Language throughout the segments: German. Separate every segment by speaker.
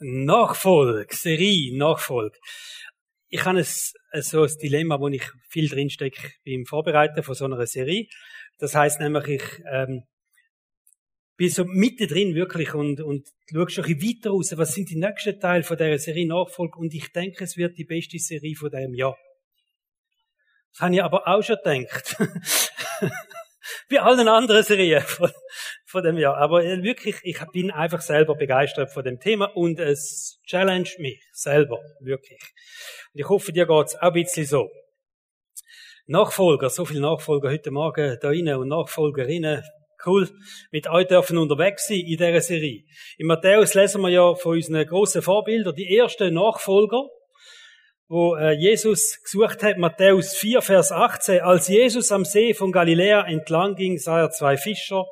Speaker 1: Nachfolge, Serie, Nachfolge. Ich habe ein, so ein Dilemma, wo ich viel drinstecke beim Vorbereiten von so einer Serie. Das heißt nämlich, ich ähm, bin so mittendrin wirklich und, und schaue schon ein bisschen weiter raus, was sind die nächsten Teile von dieser Serie Nachfolge und ich denke, es wird die beste Serie von diesem Jahr. Das habe ich aber auch schon gedacht. Wie allen anderen Serien von dem Jahr. Aber äh, wirklich, ich bin einfach selber begeistert von dem Thema und es challenged mich selber, wirklich. Und ich hoffe, dir geht's auch ein bisschen so. Nachfolger, so viele Nachfolger heute Morgen da rein und Nachfolgerinnen. Cool, mit euch dürfen unterwegs sein in dieser Serie. In Matthäus lesen wir ja von unseren grossen Vorbildern die ersten Nachfolger, wo äh, Jesus gesucht hat, Matthäus 4, Vers 18. Als Jesus am See von Galiläa entlang ging, sah er zwei Fischer,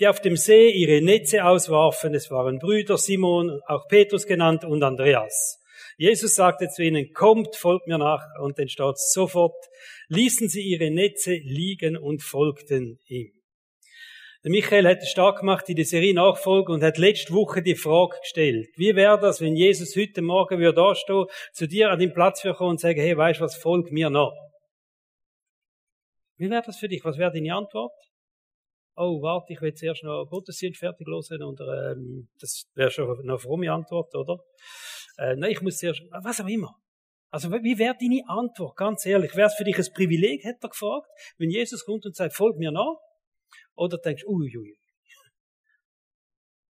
Speaker 1: die auf dem See ihre Netze auswarfen. Es waren Brüder Simon, auch Petrus genannt, und Andreas. Jesus sagte zu ihnen, kommt, folgt mir nach, und dann steht sofort, ließen sie ihre Netze liegen und folgten ihm. Der Michael hat stark gemacht in der Serie Nachfolge und hat letzte Woche die Frage gestellt. Wie wäre das, wenn Jesus heute Morgen würde da stehen, zu dir an den Platz kommen und sagen, hey, weißt du was, folg mir noch? Wie wäre das für dich? Was wäre deine Antwort? Oh, warte, ich will zuerst noch Gottesdienst fertig hören und ähm, das wäre schon eine fromme Antwort, oder? Äh, nein, ich muss zuerst, was auch immer. Also wie wäre deine Antwort? Ganz ehrlich, wäre es für dich ein Privileg, hat er gefragt, wenn Jesus kommt und sagt, folg mir nach? Oder denkst du, uiuiui.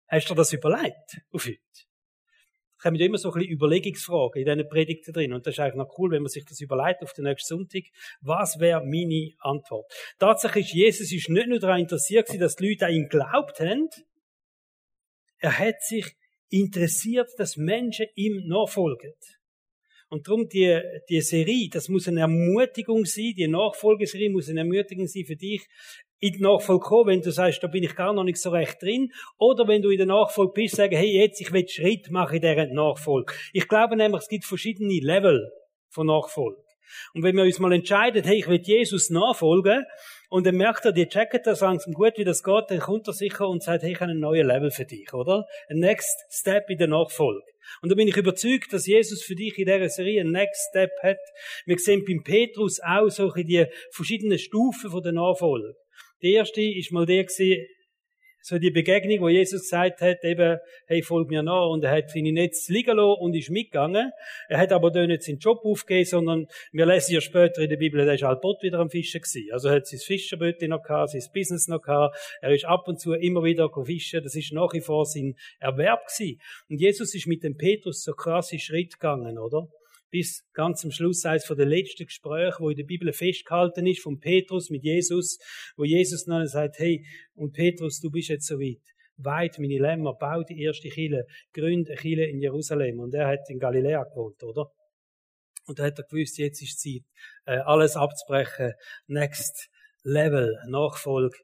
Speaker 1: Hast du das überlegt auf heute? Ich habe immer so ein bisschen Überlegungsfragen in diesen Predigten drin. Und das ist eigentlich noch cool, wenn man sich das überlegt auf den nächsten Sonntag. Was wäre meine Antwort? Tatsächlich ist Jesus ist nicht nur daran interessiert dass die Leute an ihn geglaubt haben. Er hat sich interessiert, dass Menschen ihm nachfolgen. Und darum die, die Serie, das muss eine Ermutigung sein, die Nachfolgeserie muss eine Ermutigung sein für dich, in die Nachfolge kommen, wenn du sagst, da bin ich gar noch nicht so recht drin, oder wenn du in der Nachfolge bist, sagen, hey, jetzt, ich will Schritt machen in dieser Nachfolge. Ich glaube nämlich, es gibt verschiedene Level von Nachfolge. Und wenn wir uns mal entscheiden, hey, ich will Jesus nachfolgen, und dann merkt er, die checken das langsam gut, wie das geht, dann kommt er sicher und sagt, hey, ich habe ein neues Level für dich, oder? Ein Next Step in der Nachfolge. Und da bin ich überzeugt, dass Jesus für dich in dieser Serie ein Next Step hat. Wir sehen beim Petrus auch solche die verschiedenen Stufen von der Nachfolge. Die erste ist mal der gewesen, so die Begegnung, wo Jesus gesagt hat, eben, hey, folg mir nach, und er hat seine Netze liegen lassen und ist mitgegangen. Er hat aber da nicht seinen Job aufgegeben, sondern wir lesen ja später in der Bibel, er ist halt bald wieder am Fischen gewesen. Also er hat sein Fischerbötchen noch gehabt, sein Business noch gehabt, er ist ab und zu immer wieder fischen, das ist nach wie vor sein Erwerb gewesen. Und Jesus ist mit dem Petrus so krasse Schritt gegangen, oder? Bis ganz am Schluss eines von den letzten Gesprächen, wo in der Bibel festgehalten ist, von Petrus mit Jesus, wo Jesus dann sagt, hey, und Petrus, du bist jetzt so weit. Weit meine Lämmer, bau die erste Kille, gründ eine Kille in Jerusalem. Und er hat in Galiläa gewohnt, oder? Und da hat er gewusst, jetzt ist Zeit, äh, alles abzubrechen. Next Level, Nachfolge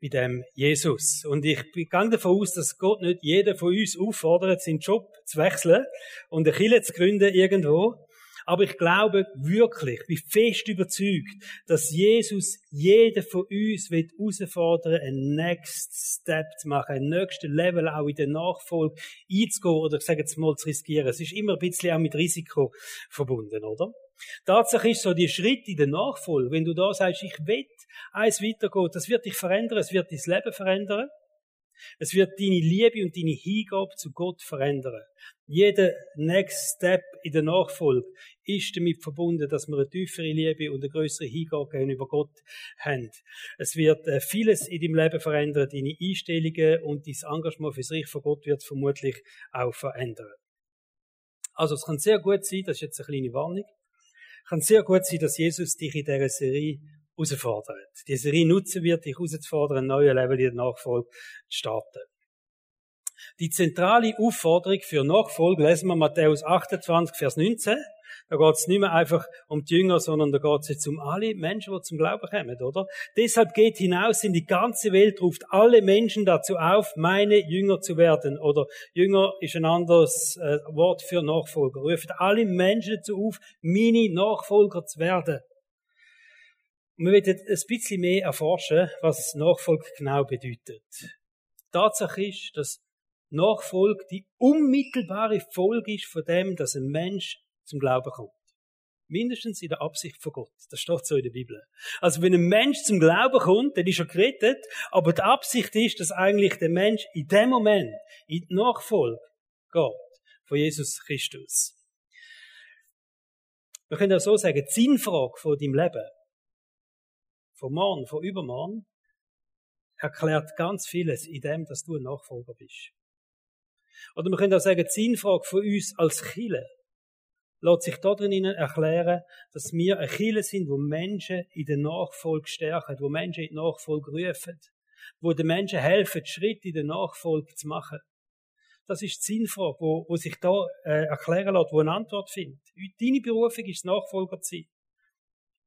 Speaker 1: bei dem Jesus. Und ich gehe davon aus, dass Gott nicht jeder von uns auffordert, seinen Job zu wechseln und eine Kille zu gründen irgendwo, aber ich glaube wirklich, bin fest überzeugt, dass Jesus jeden von uns wird herausfordern, einen Next Step zu machen, ein nächstes Level auch in der Nachfolge einzugehen oder ich sage jetzt mal zu riskieren. Es ist immer ein bisschen auch mit Risiko verbunden, oder? Tatsache ist so die Schritte in der Nachfolge, wenn du da sagst, ich will eins weitergehen, das wird dich verändern, es wird dein Leben verändern. Es wird deine Liebe und deine Hingabe zu Gott verändern. Jeder Next Step in der Nachfolge ist damit verbunden, dass wir eine tiefere Liebe und eine größere Hingabe gegenüber Gott haben. Es wird äh, vieles in deinem Leben verändern, deine Einstellungen und dein Engagement fürs Reich von Gott wird vermutlich auch verändern. Also es kann sehr gut sein, das ist jetzt eine kleine Warnung, kann sehr gut sein, dass Jesus dich in dieser Serie herausfordert. Die Serie nutzen wird, dich herauszufordern, ein neues Level in der Nachfolge zu starten. Die zentrale Aufforderung für Nachfolge lesen wir Matthäus 28, Vers 19. Da geht es nicht mehr einfach um die Jünger, sondern da geht es jetzt um alle Menschen, die zum Glauben kommen, oder? Deshalb geht hinaus in die ganze Welt, ruft alle Menschen dazu auf, meine Jünger zu werden. Oder Jünger ist ein anderes äh, Wort für Nachfolger. Ruft alle Menschen dazu auf, meine Nachfolger zu werden. Und wir werden ein bisschen mehr erforschen, was Nachfolge genau bedeutet. Tatsache ist, dass Nachfolge die unmittelbare Folge ist von dem, dass ein Mensch zum Glauben kommt. Mindestens in der Absicht von Gott. Das steht so in der Bibel. Also wenn ein Mensch zum Glauben kommt, dann ist er gerettet, aber die Absicht ist, dass eigentlich der Mensch in dem Moment in die Nachfolge geht von Jesus Christus. Wir können auch so sagen, die Sinnfrage von deinem Leben, von morgen, von übermorgen, erklärt ganz vieles in dem, dass du ein Nachfolger bist. Oder wir können auch sagen, die Sinnfrage von uns als Chile lässt sich darin erklären, dass wir ein Chile sind, wo Menschen in der Nachfolge stärken, wo Menschen in die Nachfolge rufen, wo den Menschen helfen, Schritte in der Nachfolge zu machen. Das ist die Sinnfrage, wo, wo sich da äh, erklären lässt, wo eine Antwort findet. Deine Berufung ist Nachfolger sein.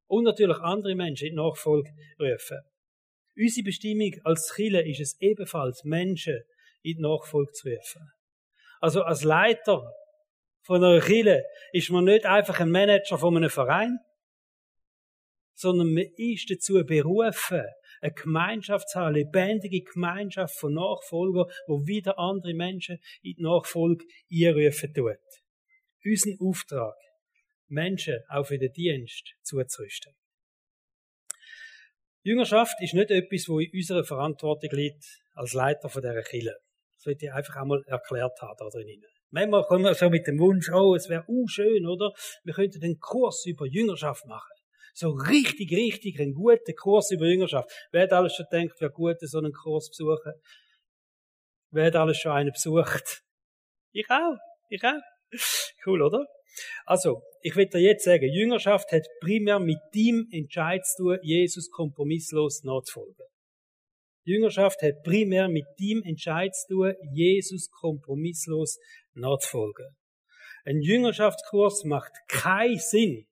Speaker 1: Und natürlich andere Menschen in die Nachfolge rufen. Unsere Bestimmung als Chile ist es ebenfalls, Menschen in die Nachfolge zu rufen. Also als Leiter von einer Kirche ist man nicht einfach ein Manager von einem Verein, sondern man ist dazu berufen, eine Gemeinschaft zu haben, eine lebendige Gemeinschaft von Nachfolgern, wo wieder andere Menschen in die Nachfolge einrufen tut. Unser Auftrag, Menschen auch für den Dienst zuzurüsten. Jüngerschaft ist nicht etwas, wo in unserer Verantwortung liegt, als Leiter von dieser Kirche. Das sollte ich einfach einmal erklärt haben da drinnen. Manchmal kommen wir so mit dem Wunsch, oh, es wäre uh, schön, oder? Wir könnten einen Kurs über Jüngerschaft machen. So richtig, richtig einen guten Kurs über Jüngerschaft. Wer hat alles schon denkt, wäre gut, so einen Kurs besuchen? Wer hat alles schon einen besucht? Ich auch. Ich auch. Cool, oder? Also, ich will dir jetzt sagen, Jüngerschaft hat primär mit dem Entscheid zu tun, Jesus kompromisslos nachzufolgen. Jüngerschaft hat primär mit dem Entscheid zu tun, Jesus kompromisslos nachzufolgen. Ein Jüngerschaftskurs macht keinen Sinn,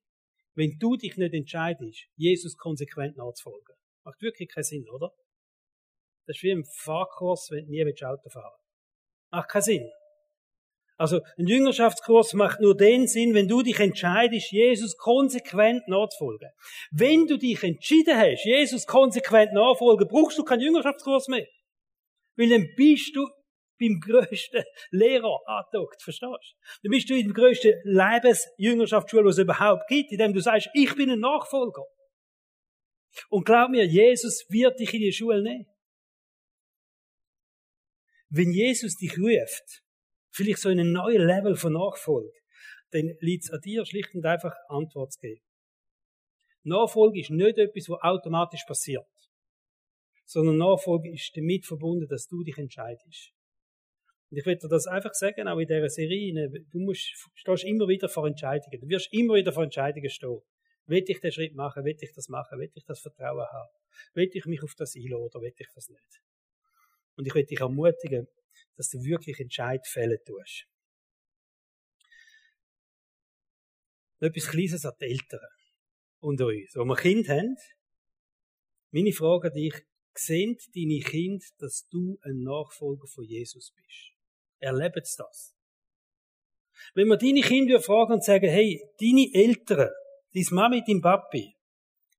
Speaker 1: wenn du dich nicht entscheidest, Jesus konsequent nachzufolgen. Macht wirklich keinen Sinn, oder? Das ist wie ein Fahrkurs, wenn du nie Auto fahren willst. Macht keinen Sinn. Also ein Jüngerschaftskurs macht nur den Sinn, wenn du dich entscheidest, Jesus konsequent nachzufolgen. Wenn du dich entschieden hast, Jesus konsequent nachzufolgen, brauchst du keinen Jüngerschaftskurs mehr. Weil dann bist du beim grössten Lehrer angedockt, verstehst du? Dann bist du in der grössten Lebensjüngerschaftsschule, die es überhaupt gibt, indem du sagst, ich bin ein Nachfolger. Und glaub mir, Jesus wird dich in die Schule nehmen. Wenn Jesus dich ruft, vielleicht so in ein neues Level von Nachfolge, dann liegt es an dir, schlicht und einfach Antwort zu geben. Nachfolge ist nicht etwas, was automatisch passiert, sondern Nachfolge ist damit verbunden, dass du dich entscheidest. Und ich will dir das einfach sagen, auch in dieser Serie, du musst, stehst immer wieder vor Entscheidungen. Du wirst immer wieder vor Entscheidungen stehen. Will ich den Schritt machen? Will ich das machen? Will ich das Vertrauen haben? Will ich mich auf das einladen oder will ich das nicht? Und ich will dich ermutigen, dass du wirklich Entscheid fällen tust. Etwas Kleines an die Eltern unter uns. Wo wir Kind haben, meine Frage an dich, sehen deine Kinder, dass du ein Nachfolger von Jesus bist? Erleben sie das? Wenn wir deine Kinder fragen und sagen, hey, deine Eltern, deine Mami, dein Papi,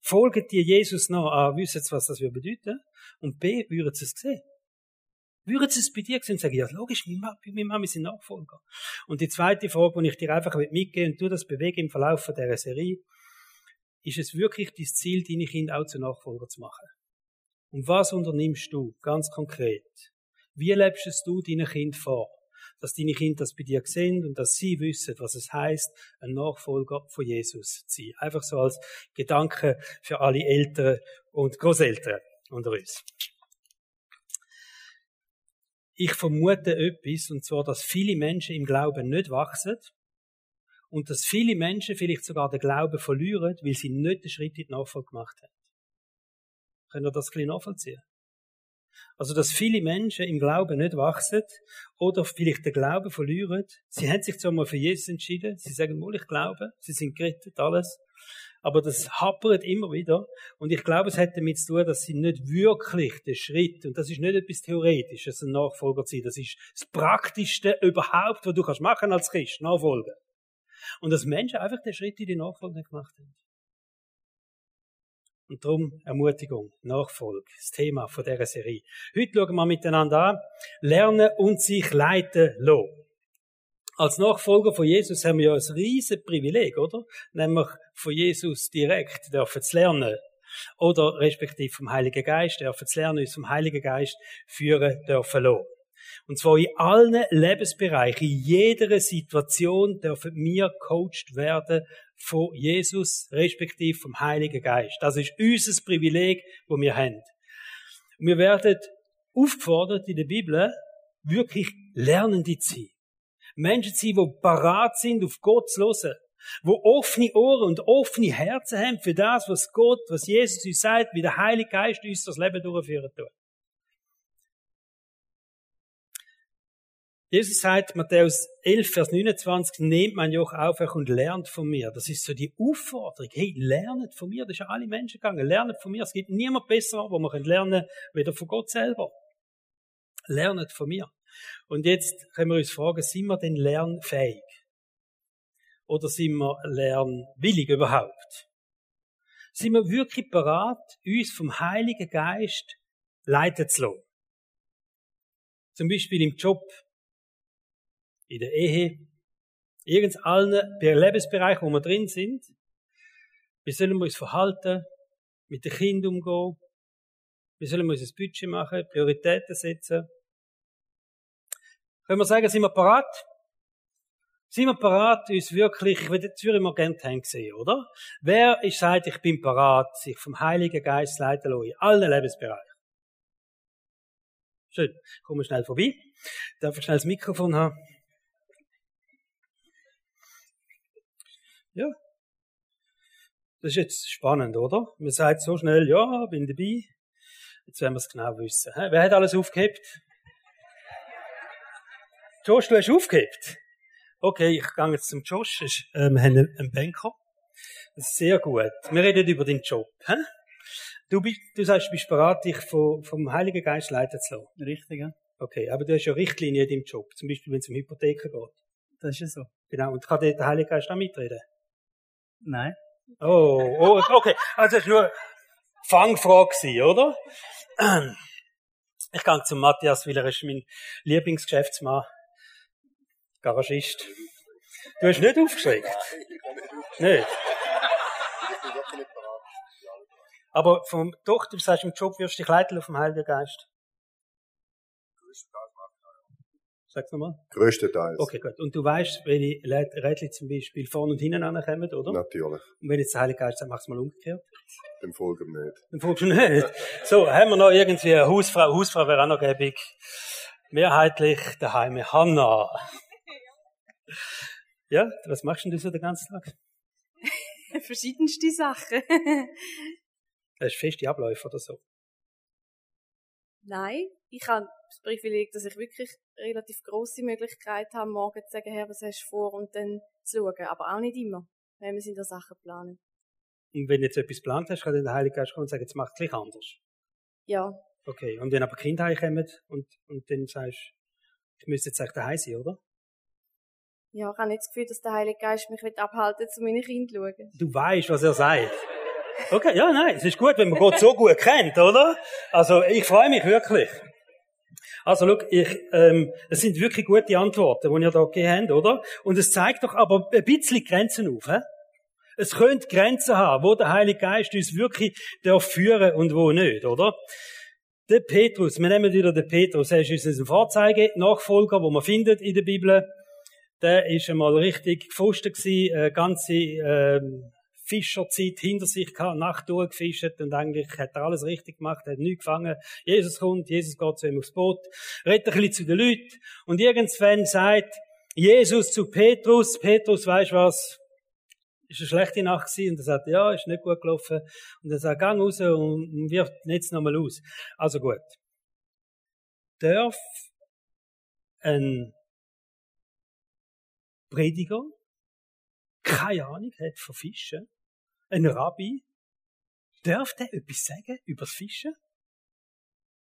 Speaker 1: folgen dir Jesus nach, A, wissen sie, was das bedeuten, und B, würden sie es sehen. Würden sie es bei dir sehen und sagen, ja, logisch, meine Mami, meine Mami sind Nachfolger. Und die zweite Frage, die ich dir einfach mitgeben und du das bewege im Verlauf von dieser Serie, ist es wirklich dein Ziel, deine Kinder auch zu Nachfolger zu machen? Und was unternimmst du ganz konkret? Wie lebst du deinen Kind vor? Dass deine Kinder das bei dir sehen und dass sie wissen, was es heißt, ein Nachfolger von Jesus zu sein. Einfach so als Gedanke für alle Eltern und Großeltern unter uns ich vermute etwas, und zwar, dass viele Menschen im Glauben nicht wachsen und dass viele Menschen vielleicht sogar den Glauben verlieren, weil sie nicht den Schritt in die Nachfolge gemacht haben. Können wir das ein bisschen nachvollziehen? Also, dass viele Menschen im Glauben nicht wachsen oder vielleicht den Glauben verlieren. Sie haben sich zwar mal für Jesus entschieden, sie sagen mal, ich glaube, sie sind gerettet, alles aber das happert immer wieder. Und ich glaube, es hat damit zu tun, dass sie nicht wirklich den Schritt, und das ist nicht etwas Theoretisches, ein Nachfolger zu sein, das ist das Praktischste überhaupt, was du kannst machen als Christ, nachfolgen. Und dass Menschen einfach den Schritt in die Nachfolge gemacht haben. Und darum Ermutigung, Nachfolge, das Thema von dieser Serie. Heute schauen wir miteinander an, lernen und sich leiten lassen. Als Nachfolger von Jesus haben wir ja ein riesen Privileg, oder? Nämlich von Jesus direkt dürfen zu lernen. Oder respektive vom Heiligen Geist dürfen zu lernen, uns vom Heiligen Geist führen dürfen lassen. Und zwar in allen Lebensbereichen, in jeder Situation dürfen wir coacht werden von Jesus, respektive vom Heiligen Geist. Das ist unser Privileg, wo wir haben. Wir werden aufgefordert in der Bibel, wirklich Lernende zu sein. Menschen sein, die parat sind, auf Gott zu hören. Die offene Ohren und offene Herzen haben für das, was Gott, was Jesus uns sagt, wie der Heilige Geist uns das Leben durchführen tut. Jesus sagt, Matthäus 11, Vers 29, nehmt mein Joch auf euch und lernt von mir. Das ist so die Aufforderung. Hey, lernet von mir. Das ist ja alle Menschen gegangen. Lernet von mir. Es gibt niemand besser, wo man lernen kann, weder von Gott selber. Lernet von mir. Und jetzt können wir uns fragen, sind wir denn lernfähig? Oder sind wir lernwillig überhaupt? Sind wir wirklich bereit, uns vom Heiligen Geist leiten zu lassen? Zum Beispiel im Job in der Ehe, irgend allen Lebensbereichen, wo wir drin sind. Wie sollen wir uns verhalten, mit den Kindern umgehen? Wie sollen wir uns ein Budget machen, Prioritäten setzen? Können wir sagen, sind wir parat? Sind wir parat, uns wirklich, ich würde, jetzt würde ich mal gerne haben oder? Wer ist sagt, ich bin parat, sich vom Heiligen Geist leiten lassen, in allen Lebensbereichen? Schön. Kommen wir schnell vorbei. Darf ich schnell das Mikrofon haben? Ja. Das ist jetzt spannend, oder? Man sagt so schnell, ja, bin dabei. Jetzt werden wir es genau wissen. Wer hat alles aufgehebt? Josh, du hast aufgehebt. Okay, ich gehe jetzt zum Josh. Ähm, wir haben einen Banker. Sehr gut. Wir reden über den Job. Hä? Du, bist, du sagst, du bist bereit, dich vom, vom Heiligen Geist leiten zu lassen.
Speaker 2: Richtig, ja.
Speaker 1: Okay, aber du hast ja Richtlinien in deinem Job. Zum Beispiel, wenn es um Hypotheken geht.
Speaker 2: Das ist ja so.
Speaker 1: Genau. Und kann der Heilige Geist auch mitreden?
Speaker 2: Nein.
Speaker 1: Oh, oh okay. Also, es war nur Fangfrage, oder? Ich gehe zum Matthias, weil er ist mein Lieblingsgeschäftsmann. Garagist. Du hast nicht aufgeschreckt? Nicht? Aber vom Tochter, du sagst, im Job wirst du dich leiten auf dem Heiligen Geist. Sag's nochmal.
Speaker 3: Größtenteils.
Speaker 1: Okay, gut. Und du weißt, welche Rädchen zum Beispiel vorne und hinten ankommen, oder?
Speaker 3: Natürlich.
Speaker 1: Und wenn jetzt der Heilige Geist sagt, mach's mal umgekehrt.
Speaker 3: Dem folgen wir nicht.
Speaker 1: Dem folgen wir nicht. So, haben wir noch irgendwie eine Hausfrau? Hausfrau wäre auch noch gäbig. Mehrheitlich daheim Hanna. Ja, was machst denn du so den ganzen Tag?
Speaker 4: Verschiedenste Sachen.
Speaker 1: Hast du feste Abläufe oder so?
Speaker 4: Nein, ich habe das Privileg, dass ich wirklich relativ große Möglichkeit habe, morgen zu sagen, Herr, was hast du vor und dann zu schauen. Aber auch nicht immer, wenn wir in der Sache planen.
Speaker 1: Und wenn du jetzt etwas geplant hast, kann dann der Heilige Geist kommen und sagen, jetzt mach es gleich anders.
Speaker 4: Ja.
Speaker 1: Okay, und wenn aber Kinder heimkommen und, und dann sagst ich müsste jetzt echt daheim sein, oder?
Speaker 4: Ja, ich habe nicht das Gefühl, dass der Heilige Geist mich abhalten zu meinen Kindern zu schauen.
Speaker 1: Du weißt, was er sagt. Okay, ja, nein, es ist gut, wenn man Gott so gut kennt, oder? Also, ich freue mich wirklich. Also, schau, ich, ähm, es sind wirklich gute Antworten, die ihr da gegeben habt, oder? Und es zeigt doch aber ein bisschen Grenzen auf, hä? Es könnte Grenzen haben, wo der Heilige Geist uns wirklich darf führen und wo nicht, oder? Der Petrus, wir nehmen wieder den Petrus, er ist unser Vorzeige-Nachfolger, wo man findet in der Bibel. Der ist einmal richtig gefustet gewesen, äh, ganze, ähm, Fischerzeit hinter sich gehabt, Nacht durchgefischt und eigentlich hat er alles richtig gemacht, hat nichts gefangen. Jesus kommt, Jesus geht zu ihm aufs Boot, redet ein bisschen zu den Leuten und irgendwann sagt Jesus zu Petrus, Petrus, weißt was, ist eine schlechte Nacht gewesen und er sagt, ja, ist nicht gut gelaufen und er sagt, gang raus und wirft Netz nochmal aus. Also gut. Darf ein Prediger keine Ahnung hat von Fischen, ein Rabbi, darf der etwas sagen über das Fischen?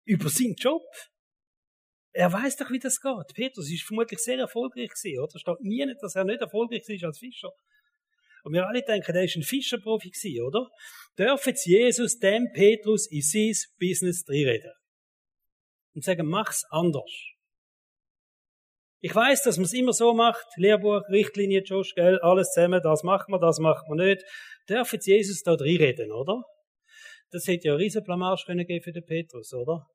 Speaker 1: Über seinen Job? Er weiß doch, wie das geht. Petrus ist vermutlich sehr erfolgreich gewesen, oder? Steht nie, dass er nicht erfolgreich ist als Fischer. Und wir alle denken, der ist ein Fischerprofi gewesen, oder? Darf jetzt Jesus dem Petrus in sein Business reinreden? Und sagen, mach's anders. Ich weiß, dass man es immer so macht, Lehrbuch, Richtlinie, Josh, gell, alles zusammen, das machen wir, das machen wir nicht. Darf jetzt Jesus da reinreden, oder? Das hätte ja riesen Blamage können geben für den Petrus, oder?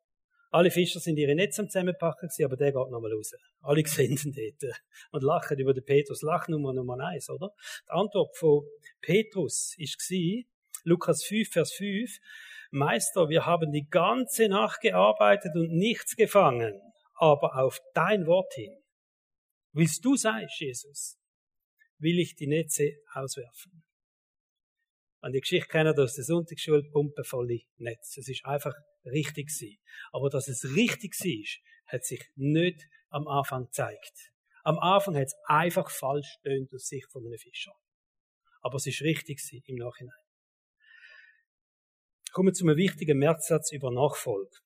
Speaker 1: Alle Fischer sind ihre Netze am zusammenpacken gewesen, aber der geht nochmal raus. Alle sehen dort und lachen über den Petrus. Lachnummer Nummer eins, oder? Die Antwort von Petrus ist gsi, Lukas 5, Vers 5, Meister, wir haben die ganze Nacht gearbeitet und nichts gefangen, aber auf dein Wort hin. Willst du sein, Jesus, will ich die Netze auswerfen. An die Geschichte kennen aus der Sonntagsschule, Pumpe volle Netz. Es ist einfach richtig gewesen. Aber dass es richtig war, hat sich nicht am Anfang gezeigt. Am Anfang hat es einfach falsch stöhnt aus Sicht von einem Fischer. Aber es ist richtig gewesen im Nachhinein. Kommen wir zu einem wichtigen Merksatz über Nachfolge.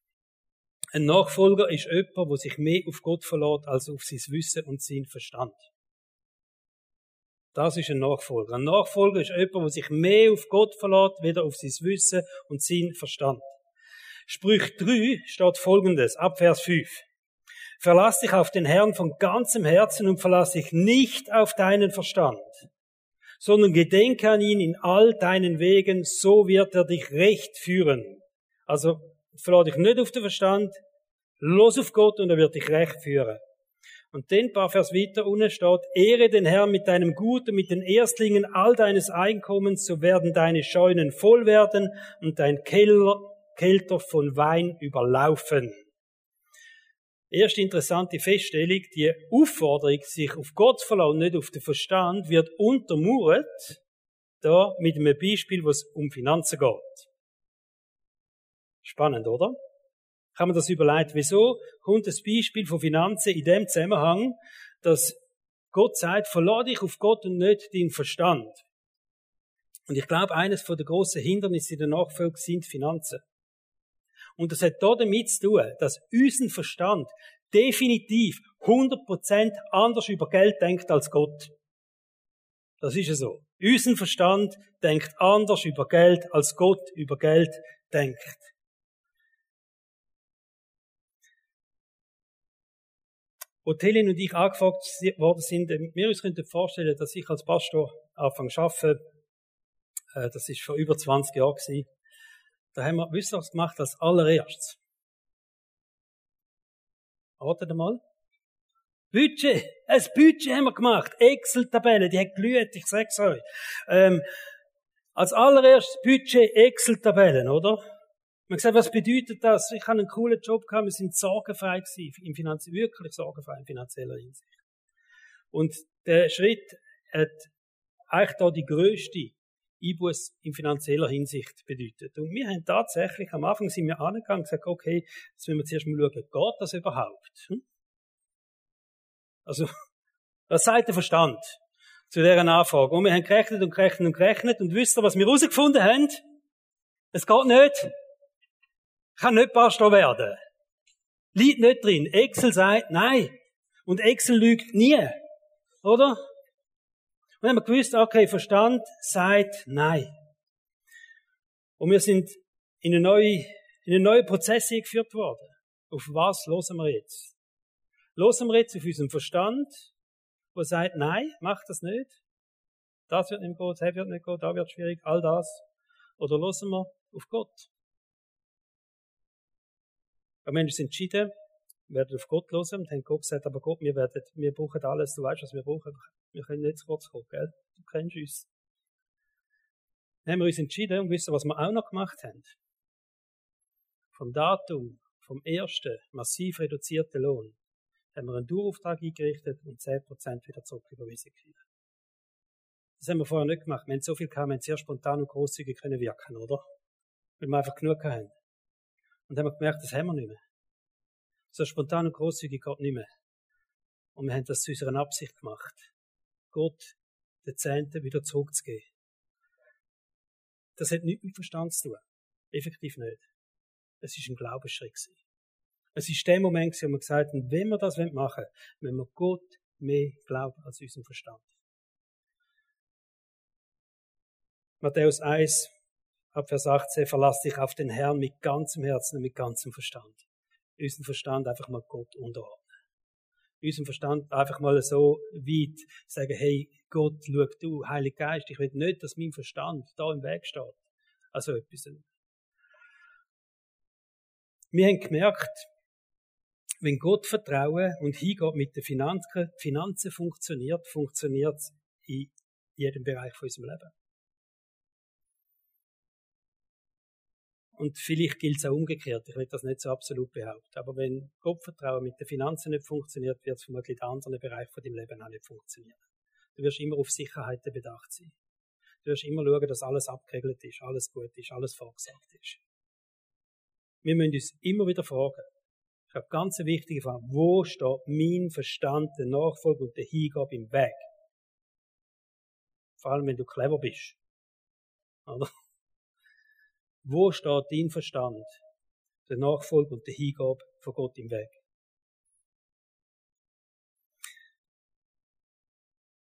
Speaker 1: Ein Nachfolger ist jemand, der sich mehr auf Gott verlässt als auf sein Wissen und sein Verstand. Das ist ein Nachfolger. Ein Nachfolger ist jemand, der sich mehr auf Gott verlässt, weder auf sein Wissen und sein Verstand. Sprüch 3 steht folgendes, ab Vers 5. Verlass dich auf den Herrn von ganzem Herzen und verlass dich nicht auf deinen Verstand, sondern gedenke an ihn in all deinen Wegen, so wird er dich recht führen. Also, verlass dich nicht auf den Verstand, los auf Gott und er wird dich recht führen. Und dann ein paar Vers weiter unten steht, Ehre den Herrn mit deinem Gut und mit den Erstlingen all deines Einkommens, so werden deine Scheunen voll werden und dein Keller, Kelter von Wein überlaufen. Erste interessante Feststellung, die Aufforderung, sich auf Gott zu verlassen, nicht auf den Verstand, wird untermauert, da mit einem Beispiel, wo es um Finanzen geht. Spannend, oder? kann man das überlegen, wieso kommt das Beispiel von Finanzen in dem Zusammenhang, dass Gott sagt, verlade dich auf Gott und nicht deinen Verstand. Und ich glaube, eines der grossen Hindernisse in der Nachfolge sind Finanzen. Und das hat da damit zu tun, dass unser Verstand definitiv 100% anders über Geld denkt als Gott. Das ist ja so. Unser Verstand denkt anders über Geld, als Gott über Geld denkt. Wo Telin und ich angefragt worden sind, wir uns könnten vorstellen, dass ich als Pastor anfange zu arbeiten. Äh, das ist vor über 20 Jahren gewesen. Da haben wir, was gemacht als allererstes? Wartet mal. Budget. Ein Budget haben wir gemacht. Excel-Tabelle, die hat glüht, ich sag's euch. Ähm, als allererstes Budget Excel-Tabellen, oder? Man gesagt, was bedeutet das? Ich habe einen coolen Job gehabt, wir sind sorgenfrei gewesen, im Finanz wirklich sorgenfrei in finanzieller Hinsicht. Und der Schritt hat eigentlich da die größte Einbuß in finanzieller Hinsicht bedeutet. Und wir haben tatsächlich, am Anfang sind wir angegangen und gesagt, okay, jetzt müssen wir zuerst mal schauen, geht das überhaupt? Hm? Also, was sagt der Verstand zu dieser Anfrage? Und wir haben gerechnet und gerechnet und gerechnet und wisst ihr, was wir herausgefunden haben? Es geht nicht kann nicht Pastor werden. Liegt nicht drin. Excel sagt nein. Und Excel lügt nie. Oder? Und dann haben wir gewusst, okay, Verstand sagt nein. Und wir sind in einen neuen, in einen neuen Prozess eingeführt worden. Auf was losen wir jetzt? Losen wir jetzt auf unseren Verstand, der sagt, nein, mach das nicht. Das wird nicht gut, das wird nicht gut, da wird schwierig, all das. Oder losen wir auf Gott? Aber wir haben uns entschieden, wir werden auf Gott hören und haben Gott gesagt, aber Gott, wir, werden, wir brauchen alles, du weißt, was wir brauchen. Wir können nicht zu kurz kommen, gell? Du kennst uns. Dann haben wir uns entschieden und wissen, was wir auch noch gemacht haben. Vom Datum, vom ersten massiv reduzierten Lohn, haben wir einen Dauerauftrag eingerichtet und 10% wieder zurücküberwiesen können. Das haben wir vorher nicht gemacht. Wir haben so viel gehabt, wir haben sehr spontan und großzügig können wirken, oder? Weil wir einfach genug haben. Und dann haben wir gemerkt, das haben wir nicht mehr. So spontan und großzügig geht nicht mehr. Und wir haben das zu unserer Absicht gemacht. Gott den Zehnten wieder zurückzugeben. Das hat nichts mit Verstand zu tun. Effektiv nicht. Es ist ein Glaubensschritt. Es ist der Moment, wo wir gesagt haben, wenn wir das machen wollen, wenn wir Gott mehr glauben als unserem Verstand. Matthäus 1, ab Vers 18, verlass dich auf den Herrn mit ganzem Herzen und mit ganzem Verstand. Unseren Verstand einfach mal Gott unterordnen. Unseren Verstand einfach mal so weit sagen, hey, Gott, schau du, Heiliger Geist, ich will nicht, dass mein Verstand da im Weg steht. Also etwas. Wir haben gemerkt, wenn Gott vertrauen und hingeht mit den Finanzen, Finanzen funktioniert, funktioniert es in jedem Bereich von unserem Leben. Und vielleicht gilt es auch umgekehrt. Ich will das nicht so absolut behaupten. Aber wenn Gottvertrauen mit den Finanzen nicht funktioniert, wird es vermutlich in anderen Bereichen von deinem Leben auch nicht funktionieren. Du wirst immer auf Sicherheiten bedacht sein. Du wirst immer schauen, dass alles abgeregelt ist, alles gut ist, alles vorgesagt ist. Wir müssen uns immer wieder fragen, ich habe ganz eine wichtige Frage. Wo steht mein Verstand, der Nachfolge und der Hingabe im Weg? Vor allem, wenn du clever bist. Oder? Wo steht dein Verstand, der Nachfolge und der Hingabe von Gott im Weg?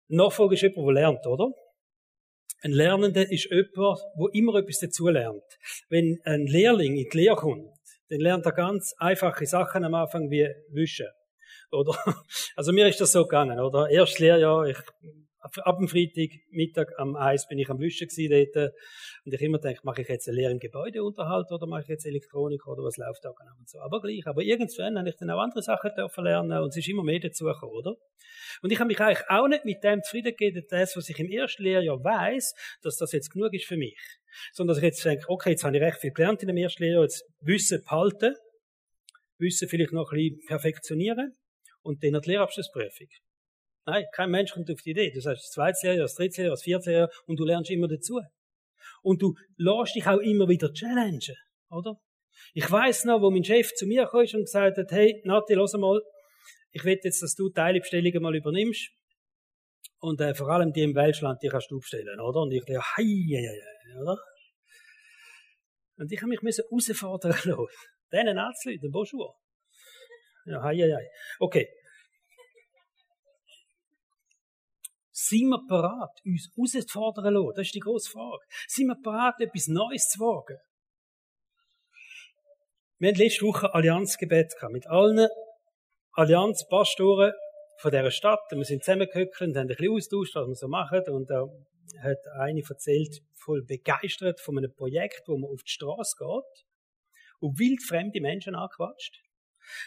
Speaker 1: Nachfolge ist jemand, der lernt, oder? Ein Lernender ist jemand, der immer etwas dazulernt. Wenn ein Lehrling in die Lehre kommt, dann lernt er ganz einfache Sachen am Anfang wie wischen. Oder, also mir ist das so gegangen, oder? Erst Lehrjahr, ich, ab dem Freitag, Mittag am Eis bin ich am Wischen gewesen dort. Und ich immer denke, mache ich jetzt eine Lehre im Gebäudeunterhalt oder mache ich jetzt Elektronik oder was läuft da genau und so. Aber gleich. Aber irgendwann habe ich dann auch andere Sachen dürfen lernen und es ist immer mehr dazu gekommen, oder? Und ich habe mich eigentlich auch nicht mit dem zufrieden gegeben, das, was ich im ersten Lehrjahr weiß, dass das jetzt genug ist für mich. Sondern dass ich jetzt denke, okay, jetzt habe ich recht viel gelernt in dem ersten Lehrjahr, jetzt Wissen behalten, Wissen vielleicht noch ein bisschen perfektionieren und dann die Lehrabschlussprüfung. Nein, kein Mensch kommt auf die Idee. Du sagst das zweite Lehrjahr, das dritte Lehrjahr, das vierte Lehrjahr und du lernst immer dazu. Und du lässt dich auch immer wieder challengen, oder? Ich weiß noch, wo mein Chef zu mir kam und gesagt hat, hey, Nati, lass mal, ich will jetzt, dass du Teilbestellungen mal übernimmst. Und äh, vor allem die im Welschland, die kannst du bestellen, oder? Und ich dachte, hei, hei, hei, oder? Und ich habe mich müssen herausfordern lassen. Diesen Arztleuten, Bonjour. Ja, hei, hei, hei. Okay. Sind wir bereit, uns herauszufordern lassen? Das ist die grosse Frage. Sind wir bereit, etwas Neues zu wagen? Wir hatten letzte Woche Allianzgebet mit allen Allianzpastoren von dieser Stadt. Wir sind zusammengehockt und haben ein bisschen austauscht, was wir so machen. Und da hat eine erzählt, voll begeistert von einem Projekt, wo man auf die Straße geht und wildfremde Menschen anquatscht.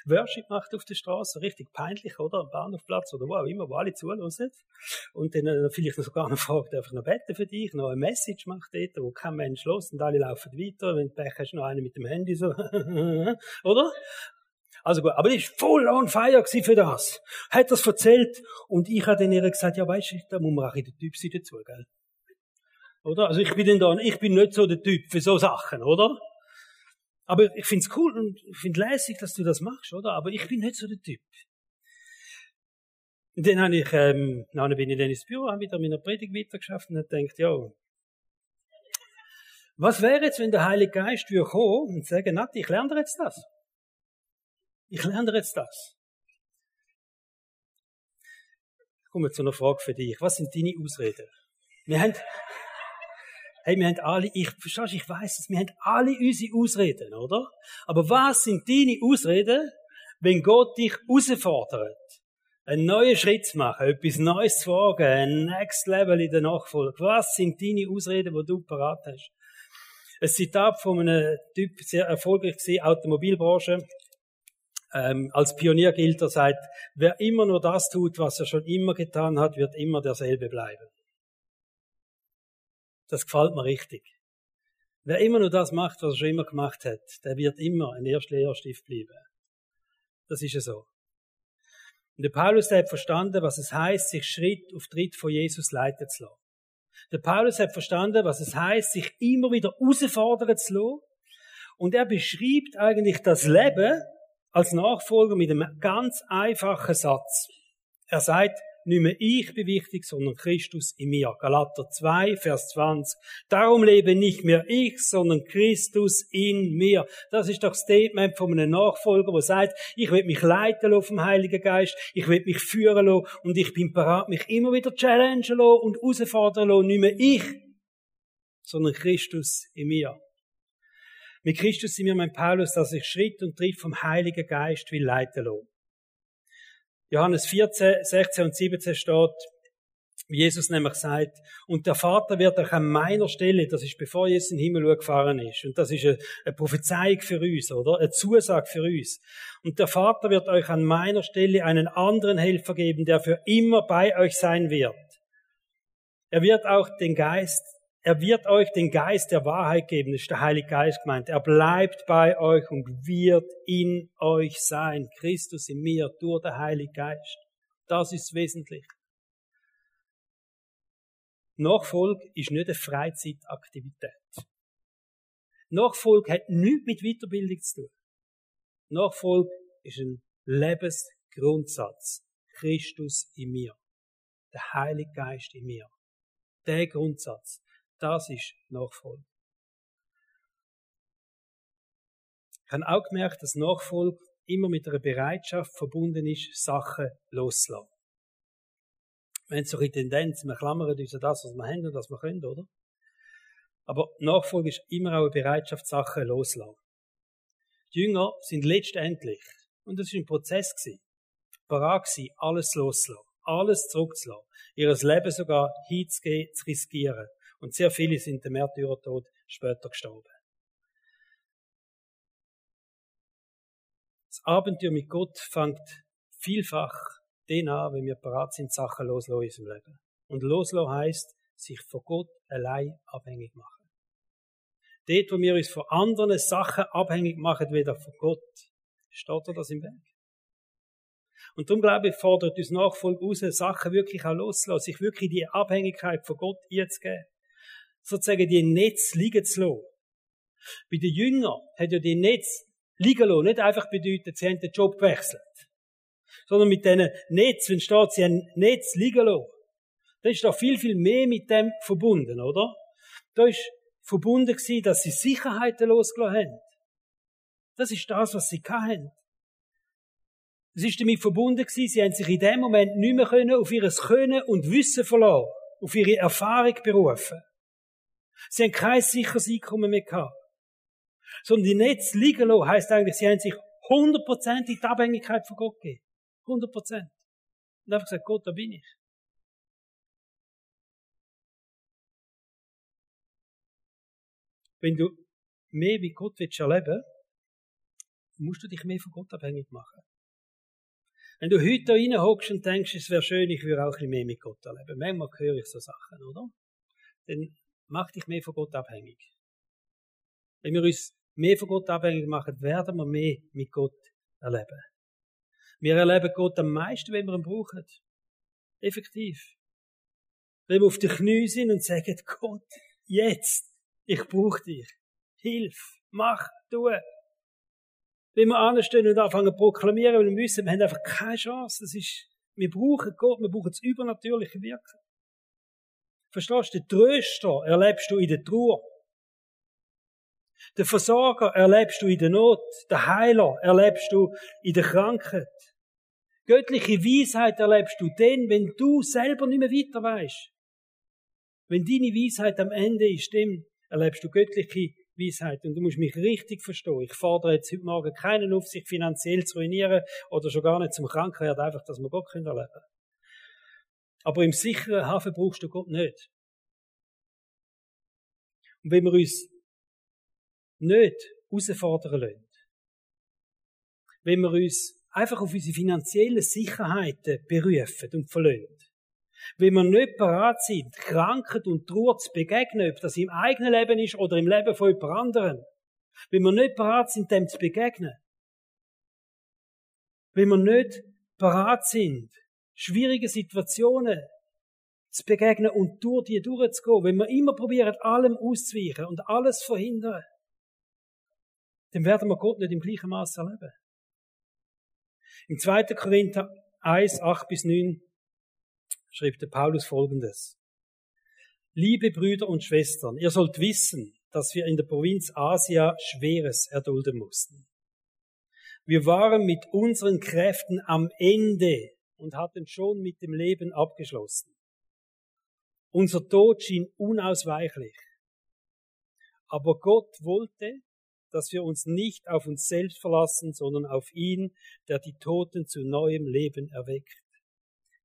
Speaker 1: Worship macht auf der Straße, richtig peinlich, oder? Am Bahnhofplatz oder wo auch immer, wo alle zuhören. Und dann äh, vielleicht sogar noch fragt, darf ich noch beten für dich? Noch eine Message macht dort, wo kein Mensch los und alle laufen weiter. Wenn du Pech hast, noch eine mit dem Handy so. oder? Also gut, aber die ist voll on fire für das. Hat das erzählt und ich habe dann ihr gesagt, ja weißt du, da muss man auch in der Typ sein dazu, gell? Oder? Also ich bin denn da, ich bin nicht so der Typ für so Sachen, oder? Aber ich find's cool und ich find lässig, dass du das machst, oder? Aber ich bin nicht so der Typ. Und dann habe ich, ähm, dann bin ich dann ins Büro, habe wieder meine Predigt weitergeschafft und habe gedacht, ja, was wäre jetzt, wenn der Heilige Geist würde kommen und sagen, Nati, ich lerne dir jetzt das. Ich lerne dir jetzt das. Ich komme zu einer Frage für dich. Was sind deine Ausreden? Wir haben, hey, wir haben alle, ich, verstehst ich weiß es, wir haben alle unsere Ausreden, oder? Aber was sind deine Ausreden, wenn Gott dich herausfordert? Einen neuen Schritt zu machen, etwas Neues zu wagen, ein Next Level in der Nachfolge. Was sind deine Ausreden, die du parat hast? Ein Zitat von einem Typ, sehr erfolgreich gewesen, Automobilbranche, ähm, als Pionier gilt er, sagt, wer immer nur das tut, was er schon immer getan hat, wird immer derselbe bleiben. Das gefällt mir richtig. Wer immer nur das macht, was er schon immer gemacht hat, der wird immer ein Erstlehrstift bleiben. Das ist ja so. Und der Paulus hat verstanden, was es heißt, sich Schritt auf Tritt von Jesus leiten zu lassen. Der Paulus hat verstanden, was es heißt, sich immer wieder herausfordern zu lassen. Und er beschreibt eigentlich das Leben als Nachfolger mit einem ganz einfachen Satz. Er sagt, nicht mehr ich bin wichtig, sondern Christus in mir. Galater 2, Vers 20. Darum lebe nicht mehr ich, sondern Christus in mir. Das ist doch das Statement von einem Nachfolger, der sagt, ich will mich leiten lassen vom Heiligen Geist, ich will mich führen lassen und ich bin bereit, mich immer wieder challengen lassen und herausfordern lassen. Nicht mehr ich, sondern Christus in mir. Mit Christus in mir, mein Paulus, dass ich Schritt und Tritt vom Heiligen Geist will leiten lassen. Johannes 14, 16 und 17 steht, wie Jesus nämlich sagt, und der Vater wird euch an meiner Stelle, das ist bevor Jesus in den Himmel gefahren ist, und das ist eine, eine Prophezeiung für uns, oder? Eine Zusage für uns. Und der Vater wird euch an meiner Stelle einen anderen Helfer geben, der für immer bei euch sein wird. Er wird auch den Geist, er wird euch den Geist der Wahrheit geben, das ist der Heilige Geist gemeint. Er bleibt bei euch und wird in euch sein. Christus in mir durch den Heiligen Geist. Das ist wesentlich. Nachfolge ist nicht eine Freizeitaktivität. Nachfolge hat nichts mit Weiterbildung zu tun. Nachfolge ist ein Lebensgrundsatz. Christus in mir. Der Heilige Geist in mir. Der Grundsatz. Das ist Nachfolge. Ich habe auch gemerkt, dass Nachfolge immer mit einer Bereitschaft verbunden ist, Sachen loszulassen. Wir haben so eine Tendenz, wir klammern uns an das, was wir haben und was wir können, oder? Aber Nachfolge ist immer auch eine Bereitschaft, Sachen loszulassen. Die Jünger sind letztendlich, und das war ein Prozess, gewesen, bereit gewesen, alles loszulassen, alles zurückzulassen, ihr Leben sogar hinzugehen, zu riskieren. Und sehr viele sind dem Märtyrertod später gestorben. Das Abenteuer mit Gott fängt vielfach den an, wenn wir bereit sind, Sachen loszulassen in unserem Leben. Und loslassen heisst, sich von Gott allein abhängig machen. Dort, wo wir uns von anderen Sachen abhängig machen, wieder von Gott, steht er das im Weg. Und darum glaube ich, fordert uns Nachfolge raus, Sachen wirklich auch loszulassen, sich wirklich die Abhängigkeit von Gott geben. Sozusagen die Netz liegen zu lassen. Bei den Jüngern hat ja die Netz liegen lassen nicht einfach bedeutet, sie haben den Job gewechselt sondern mit diesen Netz, wenn steht, sie haben Netz liegen lassen. Da ist doch viel, viel mehr mit dem verbunden, oder? Da ist verbunden gewesen, dass sie Sicherheiten losgelassen haben. Das ist das, was sie hatten. Es ist damit verbunden gewesen, sie haben sich in dem Moment nicht mehr können auf ihr Können und Wissen verlassen, auf ihre Erfahrung berufen. Sie haben kein sicheres Einkommen mehr gehabt. Sondern die Netz liegen lassen heisst eigentlich, sie haben sich hundertprozentig in die Abhängigkeit von Gott gegeben. 100 Prozent. Und einfach gesagt, Gott, da bin ich. Wenn du mehr wie Gott willst erleben, musst du dich mehr von Gott abhängig machen. Wenn du heute da reinhockst und denkst, es wäre schön, ich würde auch ein bisschen mehr mit Gott erleben. Manchmal höre ich so Sachen, oder? Dann mach dich mehr von Gott abhängig. Wenn wir uns mehr von Gott abhängig machen, werden wir mehr mit Gott erleben. Wir erleben Gott am meisten, wenn wir ihn brauchen. Effektiv. Wenn wir auf den Knie sind und sagen, Gott, jetzt, ich brauche dich. Hilf, mach, tu. Wenn wir anstehen und anfangen zu proklamieren, weil wir wissen, wir haben einfach keine Chance. Das ist, wir brauchen Gott, wir brauchen das übernatürliche Wirken. Verstehst du? Den Tröster erlebst du in der Trauer. Den Versorger erlebst du in der Not. Den Heiler erlebst du in der Krankheit. Göttliche Weisheit erlebst du denn, wenn du selber nicht mehr weiter weißt. Wenn deine Weisheit am Ende ist, dann erlebst du göttliche Weisheit. Und du musst mich richtig verstehen. Ich fordere jetzt heute Morgen keinen auf, sich finanziell zu ruinieren oder schon gar nicht zum Kranken werden, einfach, dass wir Gott erleben können. Aber im sicheren Hafen brauchst du Gott nicht. Und wenn wir uns nicht herausfordern lassen, wenn wir uns einfach auf unsere finanziellen Sicherheiten berufen und verlassen. Wenn wir nicht bereit sind, Krankheit und Trauer zu begegnen, ob das im eigenen Leben ist oder im Leben von jemand anderem. Wenn wir nicht bereit sind, dem zu begegnen. Wenn wir nicht bereit sind, schwierige Situationen zu begegnen und durch die durchzugehen, wenn wir immer probieren, allem auszuweichen und alles verhindern, dann werden wir Gott nicht im gleichen Maß erleben. Im 2. Korinther 1, 8 bis 9 schrieb der Paulus folgendes. Liebe Brüder und Schwestern, ihr sollt wissen, dass wir in der Provinz Asia Schweres erdulden mussten. Wir waren mit unseren Kräften am Ende und hatten schon mit dem Leben abgeschlossen. Unser Tod schien unausweichlich. Aber Gott wollte, dass wir uns nicht auf uns selbst verlassen, sondern auf ihn, der die Toten zu neuem Leben erweckt.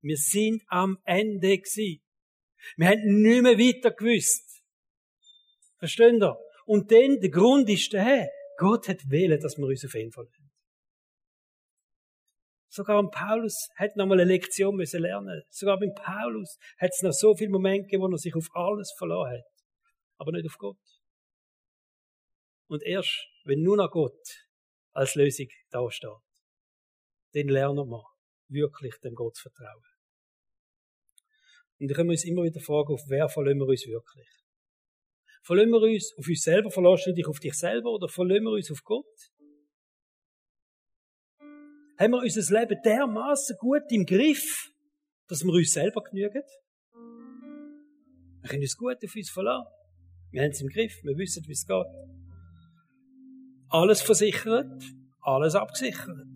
Speaker 1: Wir sind am Ende gsi. Wir haben nicht mehr weiter gewusst. Verstehen ihr? Und dann, der Grund ist der, Gott hat wählen, dass wir uns auf ihn verlassen. Sogar ein Paulus hat noch mal eine Lektion müssen lernen. Sogar beim Paulus hat es noch so viele Momente gegeben, wo er sich auf alles verloren hat. Aber nicht auf Gott. Und erst, wenn nur noch Gott als Lösung da steht, dann lernen wir wirklich dem Gott zu vertrauen. Und da können wir uns immer wieder fragen, auf wer verlassen wir uns wirklich? Verlassen wir uns auf uns selber, verlässt du dich auf dich selber oder verlassen wir uns auf Gott? Haben wir unser Leben dermaßen gut im Griff, dass wir uns selber genügen? Wir können uns gut auf uns verlassen. Wir haben es im Griff, wir wissen, wie es geht. Alles versichert, alles abgesichert.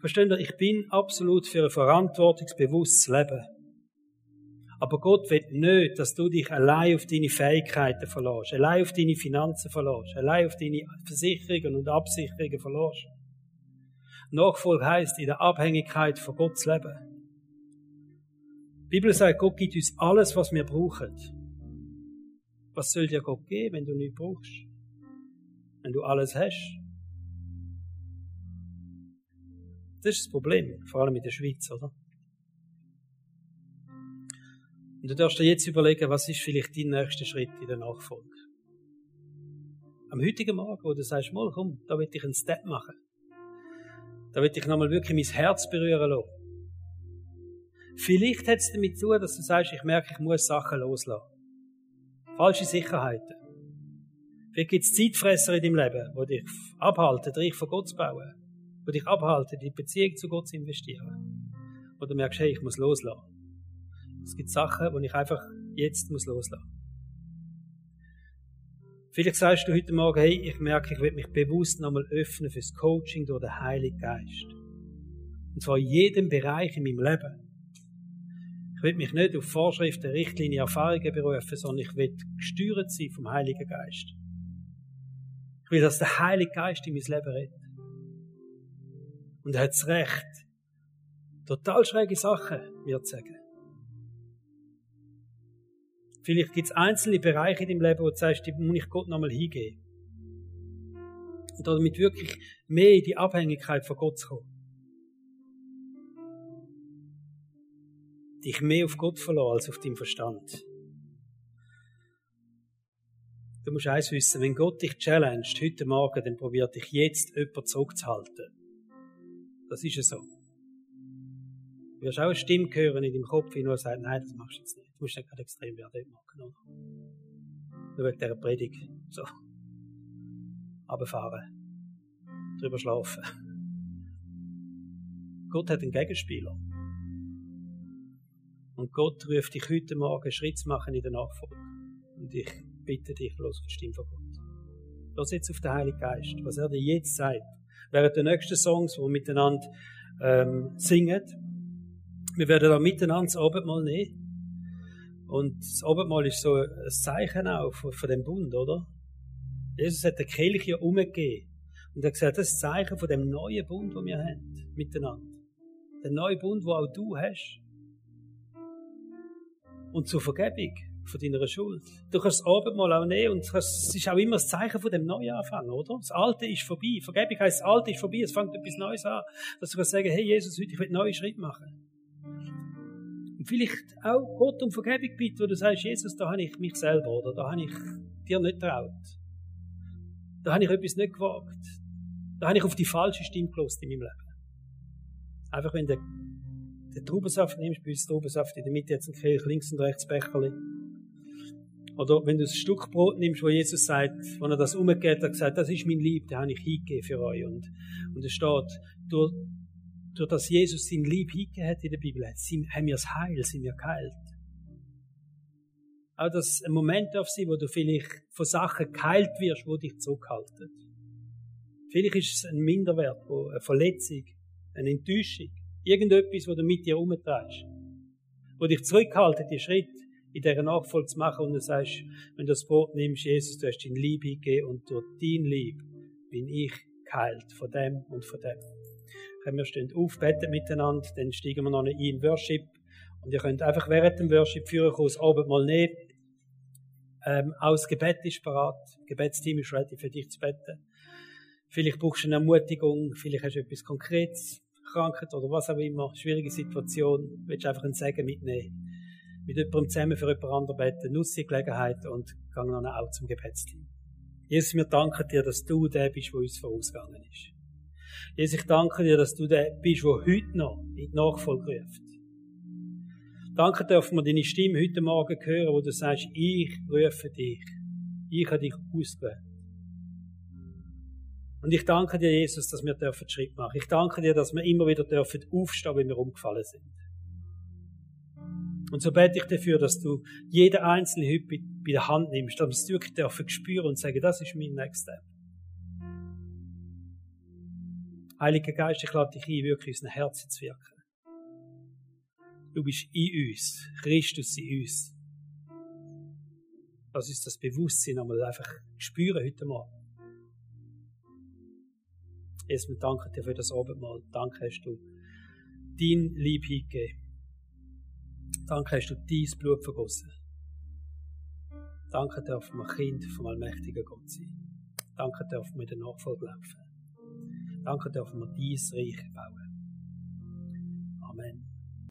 Speaker 1: Versteht ihr? Ich bin absolut für ein verantwortungsbewusstes Leben. Aber Gott will nicht, dass du dich allein auf deine Fähigkeiten verlässt, allein auf deine Finanzen verlässt, allein auf deine Versicherungen und Absicherungen verlässt. Nachfolge heißt in der Abhängigkeit von Gott zu leben. Die Bibel sagt, Gott gibt uns alles, was wir brauchen. Was soll dir Gott geben, wenn du nichts brauchst? Wenn du alles hast? Das ist das Problem, vor allem in der Schweiz, oder? Und du darfst dir jetzt überlegen, was ist vielleicht dein nächster Schritt in der Nachfolge? Am heutigen Morgen, wo du sagst, mal komm, da will ich einen Step machen. Da will ich nochmal wirklich mein Herz berühren lassen. Vielleicht hat es damit zu tun, dass du sagst, ich merke, ich muss Sachen loslassen. Falsche Sicherheiten. Vielleicht gibt es Zeitfresser in deinem Leben, die dich abhalten, Reich von Gott zu bauen. Die dich abhalten, die Beziehung zu Gott zu investieren. Du merkst, hey, ich muss loslassen. Es gibt Sachen, die ich einfach jetzt muss loslassen Vielleicht sagst du heute Morgen, hey, ich merke, ich will mich bewusst nochmal öffnen fürs Coaching durch den Heiligen Geist. Und zwar in jedem Bereich in meinem Leben. Ich will mich nicht auf Vorschriften, Richtlinien, Erfahrungen berufen, sondern ich will gesteuert sein vom Heiligen Geist. Ich will, dass der Heilige Geist in mein Leben redet. Und er hat das Recht, total schräge Sachen mir zu sagen. Vielleicht gibt es einzelne Bereiche in deinem Leben, wo du sagst, die muss ich Gott nochmal hingeben. Und damit wirklich mehr in die Abhängigkeit von Gott zu kommen. Dich mehr auf Gott verlassen als auf deinen Verstand. Du musst eins wissen, wenn Gott dich challenged heute Morgen, dann probiert dich jetzt jemand zurückzuhalten. Das ist ja so. Du wirst auch eine Stimme hören in deinem Kopf, die nur sagt, nein, das machst du jetzt nicht. Du musst nicht gerade extrem werden machen, oder? Nur wegen dieser Predigt. So. Runterfahren. Drüber schlafen. Gott hat einen Gegenspieler. Und Gott ruft dich heute Morgen Schritt zu machen in der Nachfolge. Und ich bitte dich, los die Stimme von Gott. Los jetzt auf den Heiligen Geist, was er dir jetzt sagt. Während der nächsten Songs, die wir miteinander ähm, singen, wir werden da miteinander das Abendmahl nehmen. Und das Abendmahl ist so ein Zeichen auch von, von dem Bund, oder? Jesus hat der Kirche umgegeben. Und er hat gesagt, das ist ein Zeichen von dem neuen Bund, den wir haben, miteinander. Der neue Bund, wo auch du hast. Und zur Vergebung von deiner Schuld. Du kannst das Abendmahl auch nehmen und es ist auch immer das Zeichen von dem Neuanfang, oder? Das Alte ist vorbei. Vergebung heisst, das Alte ist vorbei, es fängt etwas Neues an. Dass du kannst sagen, hey Jesus, heute, ich einen neuen Schritt machen vielleicht auch Gott um Vergebung bitten, wo du sagst, Jesus, da habe ich mich selber oder da habe ich dir nicht traut. Da habe ich etwas nicht gewagt. Da habe ich auf die falsche Stimme gelost in meinem Leben. Einfach wenn du den Traubensaft nimmst, bei uns Traubensaft in der Mitte jetzt ein Kelch, links und rechts Becherli. Oder wenn du ein Stück Brot nimmst, wo Jesus sagt, wenn er das umgeht, hat gesagt, das ist mein Lieb, den habe ich hingegeben für euch. Und, und es steht, durch, durch das Jesus sein Lieb hingegeben hat in der Bibel, haben wir das Heil, sind wir geheilt. Auch dass ein Moment darf sein, wo du vielleicht von Sachen geheilt wirst, wo dich zurückhalten. Vielleicht ist es ein Minderwert, eine Verletzung, eine Enttäuschung, irgendetwas, wo du mit dir umtreibst, wo dich zurückhaltet, die Schritt in dieser Nachfolge zu machen und du sagst, wenn du das Brot nimmst, Jesus, du hast dein Lieb hingegeben und durch dein Lieb bin ich geheilt von dem und von dem. Wir stehen auf, beten miteinander, dann steigen wir noch in den Worship und ihr könnt einfach während dem Worship führen, das Abendmahl nehmen. Ähm, auch das Gebet ist parat. Das Gebetsteam ist ready für dich zu beten. Vielleicht brauchst du eine Ermutigung, vielleicht hast du etwas Konkretes, Krankheit oder was auch immer, schwierige Situation, willst du einfach einen Segen mitnehmen. Mit jemandem zusammen für jemand anderen beten, nutze die Gelegenheit und gang dann auch zum Gebetsteam. Jesus, wir danken dir, dass du der bist, der uns vorausgegangen ist. Jesus, ich danke dir, dass du der bist, der heute noch in die Nachfolge ruft. Danke dürfen wir deine Stimme heute Morgen hören, wo du sagst, ich rufe dich. Ich habe dich ausgewählt. Und ich danke dir, Jesus, dass wir dürfen Schritt machen. Ich danke dir, dass wir immer wieder dürfen aufstehen, wenn wir umgefallen sind. Und so bete ich dafür, dass du jeden Einzelnen heute bei der Hand nimmst, dass wir es wirklich dürfen spüren und sagen, das ist mein Next Step. Heiliger Geist, ich lade dich ein, wirklich in unser Herzen zu wirken. Du bist in uns, Christus in uns. Lass uns das Bewusstsein einmal einfach spüren heute Morgen. Erstmal danke dir für das Abendmahl. Danke hast du dein Lieb hingegeben. Danke hast du dein Blut vergossen. Danke dürfen wir Kind vom allmächtigen Gott sein. Danke dürfen wir der Nachfolge laufen. Danke dürfen wir dein Reich bauen. Amen.